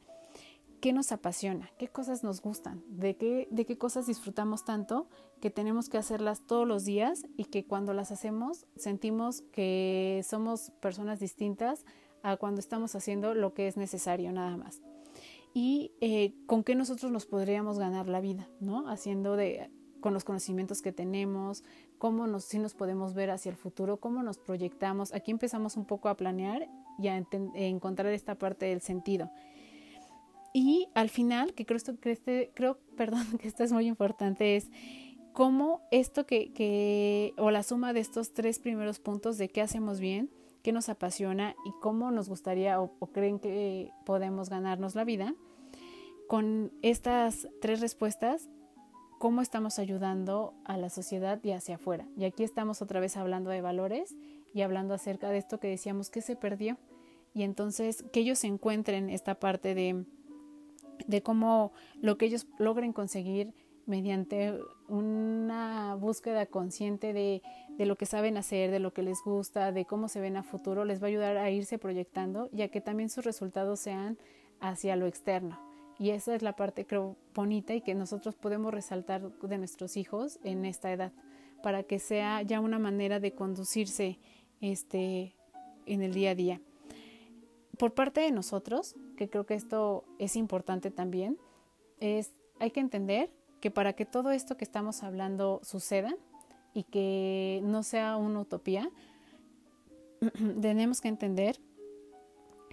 A: ¿Qué nos apasiona? ¿Qué cosas nos gustan? ¿De qué, ¿De qué cosas disfrutamos tanto que tenemos que hacerlas todos los días y que cuando las hacemos sentimos que somos personas distintas a cuando estamos haciendo lo que es necesario nada más? Y eh, con qué nosotros nos podríamos ganar la vida, ¿no? Haciendo de con los conocimientos que tenemos, cómo nos, si nos podemos ver hacia el futuro, cómo nos proyectamos. Aquí empezamos un poco a planear y a, encontrar esta parte del sentido. Y al final, que creo, esto, que este, creo perdón, que esto es muy importante, es cómo esto que, que, o la suma de estos tres primeros puntos de qué hacemos bien, qué nos apasiona y cómo nos gustaría o creen que podemos ganarnos la vida, con estas tres respuestas cómo estamos ayudando a la sociedad y hacia afuera. Y aquí estamos otra vez hablando de valores y hablando acerca de esto que decíamos que se perdió. Y entonces que ellos encuentren esta parte de, de cómo lo que ellos logren conseguir mediante una búsqueda consciente de, de, lo que saben hacer, de lo que les gusta, de cómo se ven a futuro, les va a ayudar a irse proyectando y a que también sus resultados sean hacia lo externo. Y esa es la parte, creo, bonita y que nosotros podemos resaltar de nuestros hijos en esta edad, para que sea ya una manera de conducirse este, en el día a día. Por parte de nosotros, que creo que esto es importante también, es hay que entender que para que todo esto que estamos hablando suceda y que no sea una utopía, tenemos que entender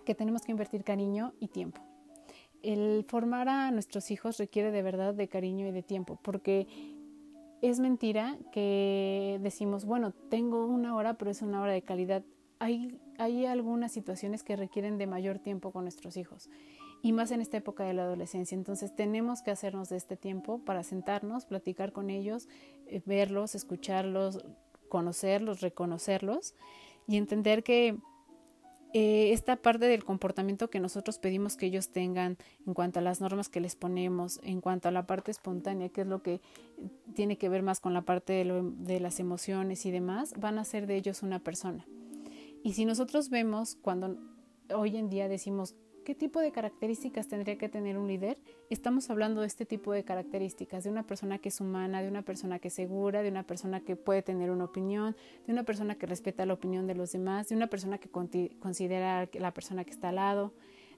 A: que tenemos que invertir cariño y tiempo el formar a nuestros hijos requiere de verdad de cariño y de tiempo, porque es mentira que decimos, bueno, tengo una hora, pero es una hora de calidad. Hay, hay algunas situaciones que requieren de mayor tiempo con nuestros hijos y más en esta época de la adolescencia. Entonces tenemos que hacernos de este tiempo para sentarnos, platicar con ellos, eh, verlos, escucharlos, conocerlos, reconocerlos y entender que eh, esta parte del comportamiento que nosotros pedimos que ellos tengan en cuanto a las normas que les ponemos, en cuanto a la parte espontánea, que es lo que tiene que ver más con la parte de, de las emociones y demás, van a ser de ellos una persona. Y si nosotros vemos cuando hoy en día decimos ¿Qué tipo de características tendría que tener un líder? Estamos hablando de este tipo de características, de una persona que es humana, de una persona que es segura, de una persona que puede tener una opinión, de una persona que respeta la opinión de los demás, de una persona que considera la persona que está al lado,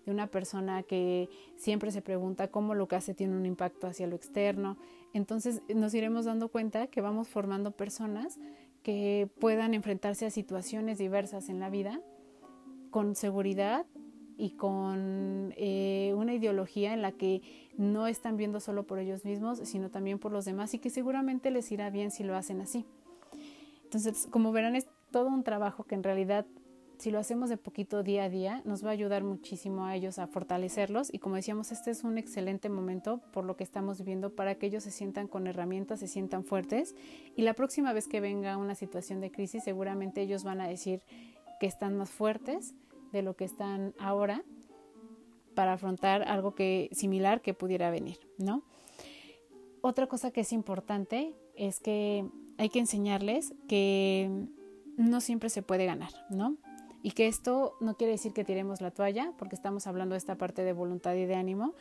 A: de una persona que siempre se pregunta cómo lo que hace tiene un impacto hacia lo externo. Entonces nos iremos dando cuenta que vamos formando personas que puedan enfrentarse a situaciones diversas en la vida con seguridad y con eh, una ideología en la que no están viendo solo por ellos mismos, sino también por los demás y que seguramente les irá bien si lo hacen así. Entonces, como verán, es todo un trabajo que en realidad, si lo hacemos de poquito día a día, nos va a ayudar muchísimo a ellos a fortalecerlos y como decíamos, este es un excelente momento por lo que estamos viviendo para que ellos se sientan con herramientas, se sientan fuertes y la próxima vez que venga una situación de crisis, seguramente ellos van a decir que están más fuertes de lo que están ahora para afrontar algo que similar que pudiera venir, ¿no? Otra cosa que es importante es que hay que enseñarles que no siempre se puede ganar, ¿no? Y que esto no quiere decir que tiremos la toalla, porque estamos hablando de esta parte de voluntad y de ánimo,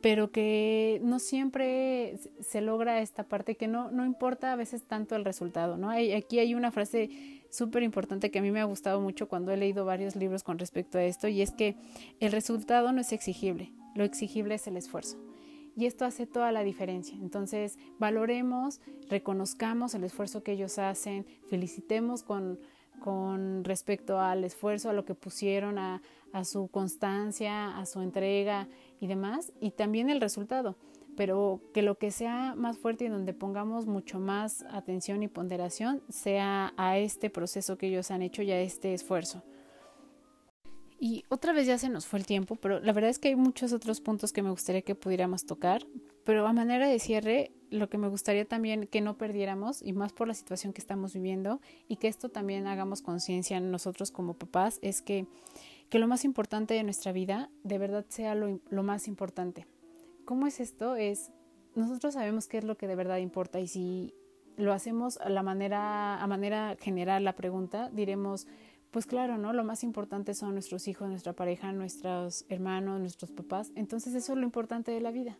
A: pero que no siempre se logra esta parte, que no, no importa a veces tanto el resultado, ¿no? aquí hay una frase súper importante que a mí me ha gustado mucho cuando he leído varios libros con respecto a esto, y es que el resultado no es exigible, lo exigible es el esfuerzo. Y esto hace toda la diferencia. Entonces, valoremos, reconozcamos el esfuerzo que ellos hacen, felicitemos con, con respecto al esfuerzo, a lo que pusieron, a, a su constancia, a su entrega y demás, y también el resultado, pero que lo que sea más fuerte y donde pongamos mucho más atención y ponderación sea a este proceso que ellos han hecho y a este esfuerzo. Y otra vez ya se nos fue el tiempo, pero la verdad es que hay muchos otros puntos que me gustaría que pudiéramos tocar, pero a manera de cierre, lo que me gustaría también que no perdiéramos, y más por la situación que estamos viviendo, y que esto también hagamos conciencia nosotros como papás, es que, que lo más importante de nuestra vida de verdad sea lo, lo más importante. ¿Cómo es esto? Es, nosotros sabemos qué es lo que de verdad importa y si lo hacemos a la manera, a manera general la pregunta, diremos, pues claro, ¿no? Lo más importante son nuestros hijos, nuestra pareja, nuestros hermanos, nuestros papás. Entonces eso es lo importante de la vida.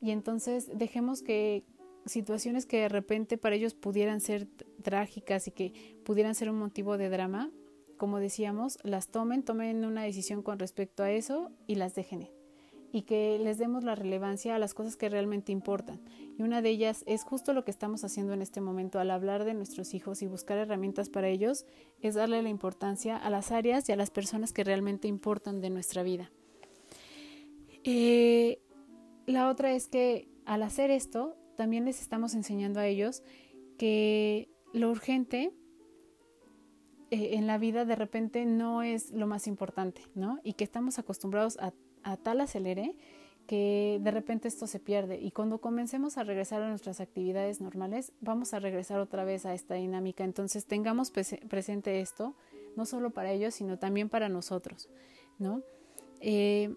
A: Y entonces dejemos que situaciones que de repente para ellos pudieran ser trágicas y que pudieran ser un motivo de drama, como decíamos, las tomen, tomen una decisión con respecto a eso y las dejen y que les demos la relevancia a las cosas que realmente importan. Y una de ellas es justo lo que estamos haciendo en este momento al hablar de nuestros hijos y buscar herramientas para ellos, es darle la importancia a las áreas y a las personas que realmente importan de nuestra vida. Eh, la otra es que al hacer esto, también les estamos enseñando a ellos que lo urgente eh, en la vida de repente no es lo más importante, ¿no? Y que estamos acostumbrados a a tal acelere que de repente esto se pierde. Y cuando comencemos a regresar a nuestras actividades normales vamos a regresar otra vez a esta dinámica. Entonces tengamos presente esto no solo para ellos sino también para nosotros no eh,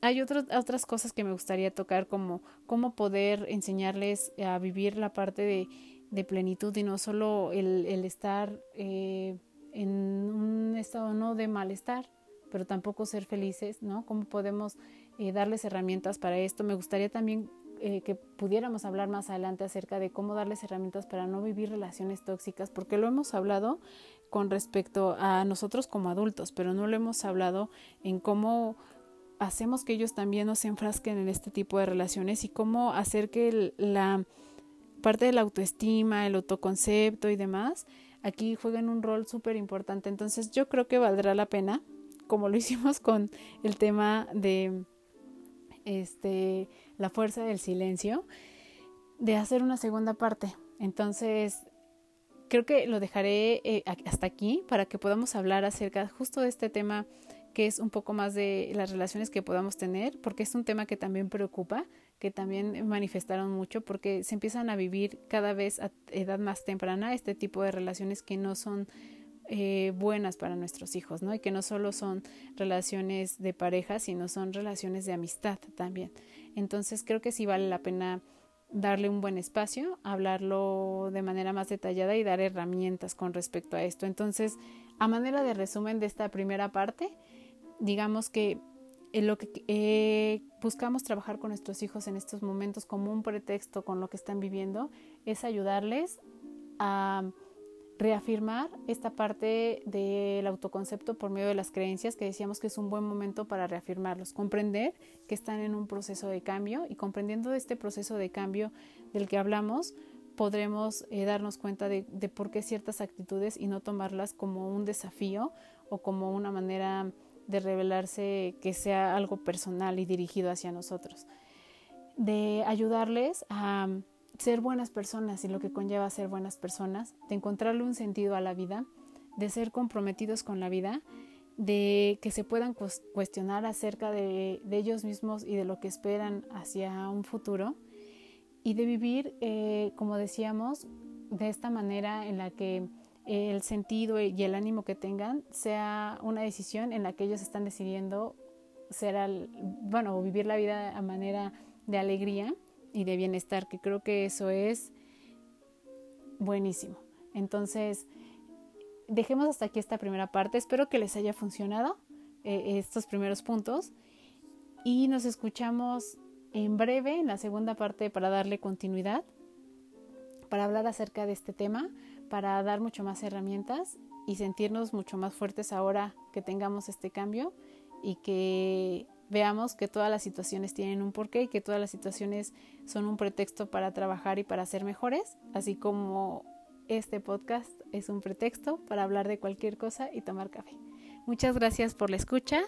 A: hay otras cosas que me gustaría tocar como cómo poder enseñarles a vivir la parte de, plenitud y no solo el, el estar eh, en un estado no de malestar pero tampoco ser felices, ¿no? ¿Cómo podemos eh, darles herramientas para esto? Me gustaría también eh, que pudiéramos hablar más adelante acerca de cómo darles herramientas para no vivir relaciones tóxicas, porque lo hemos hablado con respecto a nosotros como adultos, pero no lo hemos hablado en cómo hacemos que ellos también nos enfrasquen en este tipo de relaciones y cómo hacer que la parte de la autoestima, el autoconcepto y demás, aquí jueguen un rol súper importante. Entonces yo creo que valdrá la pena como lo hicimos con el tema de este la fuerza del silencio, de hacer una segunda parte. Entonces, creo que lo dejaré eh, hasta aquí para que podamos hablar acerca justo de este tema que es un poco más de las relaciones que podamos tener, porque es un tema que también preocupa, que también manifestaron mucho, porque se empiezan a vivir cada vez a edad más temprana este tipo de relaciones que no son eh, buenas para nuestros hijos, ¿no? Y que no solo son relaciones de pareja, sino son relaciones de amistad también. Entonces creo que sí vale la pena darle un buen espacio, hablarlo de manera más detallada y dar herramientas con respecto a esto. Entonces, a manera de resumen de esta primera parte, digamos que en lo que eh, buscamos trabajar con nuestros hijos en estos momentos como un pretexto con lo que están viviendo es ayudarles a reafirmar esta parte del autoconcepto por medio de las creencias que decíamos que es un buen momento para reafirmarlos, comprender que están en un proceso de cambio y comprendiendo este proceso de cambio del que hablamos, podremos eh, darnos cuenta de, de, por qué ciertas actitudes y no tomarlas como un desafío o como una manera de revelarse que sea algo personal y dirigido hacia nosotros. De ayudarles a ser buenas personas y lo que conlleva ser buenas personas, de encontrarle un sentido a la vida, de ser comprometidos con la vida, de que se puedan cuestionar acerca de, ellos mismos y de lo que esperan hacia un futuro y de vivir, eh, como decíamos, de esta manera en la que el sentido y el ánimo que tengan sea una decisión en la que ellos están decidiendo ser al, bueno, vivir la vida a manera de alegría y de bienestar, que creo que eso es buenísimo. Entonces, dejemos hasta aquí esta primera parte. Espero que les haya funcionado eh, estos primeros puntos y nos escuchamos en breve en la segunda parte para darle continuidad, para hablar acerca de este tema, para dar mucho más herramientas y sentirnos mucho más fuertes ahora que tengamos este cambio y que veamos que todas las situaciones tienen un porqué y que todas las situaciones son un pretexto para trabajar y para ser mejores, así como este podcast es un pretexto para hablar de cualquier cosa y tomar café. Muchas gracias por la escucha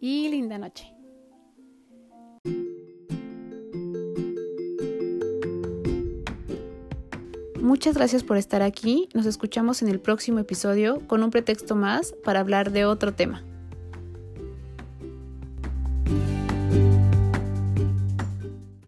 A: y linda noche. Muchas gracias por estar aquí. Nos escuchamos en el próximo episodio con un pretexto más para hablar de otro tema.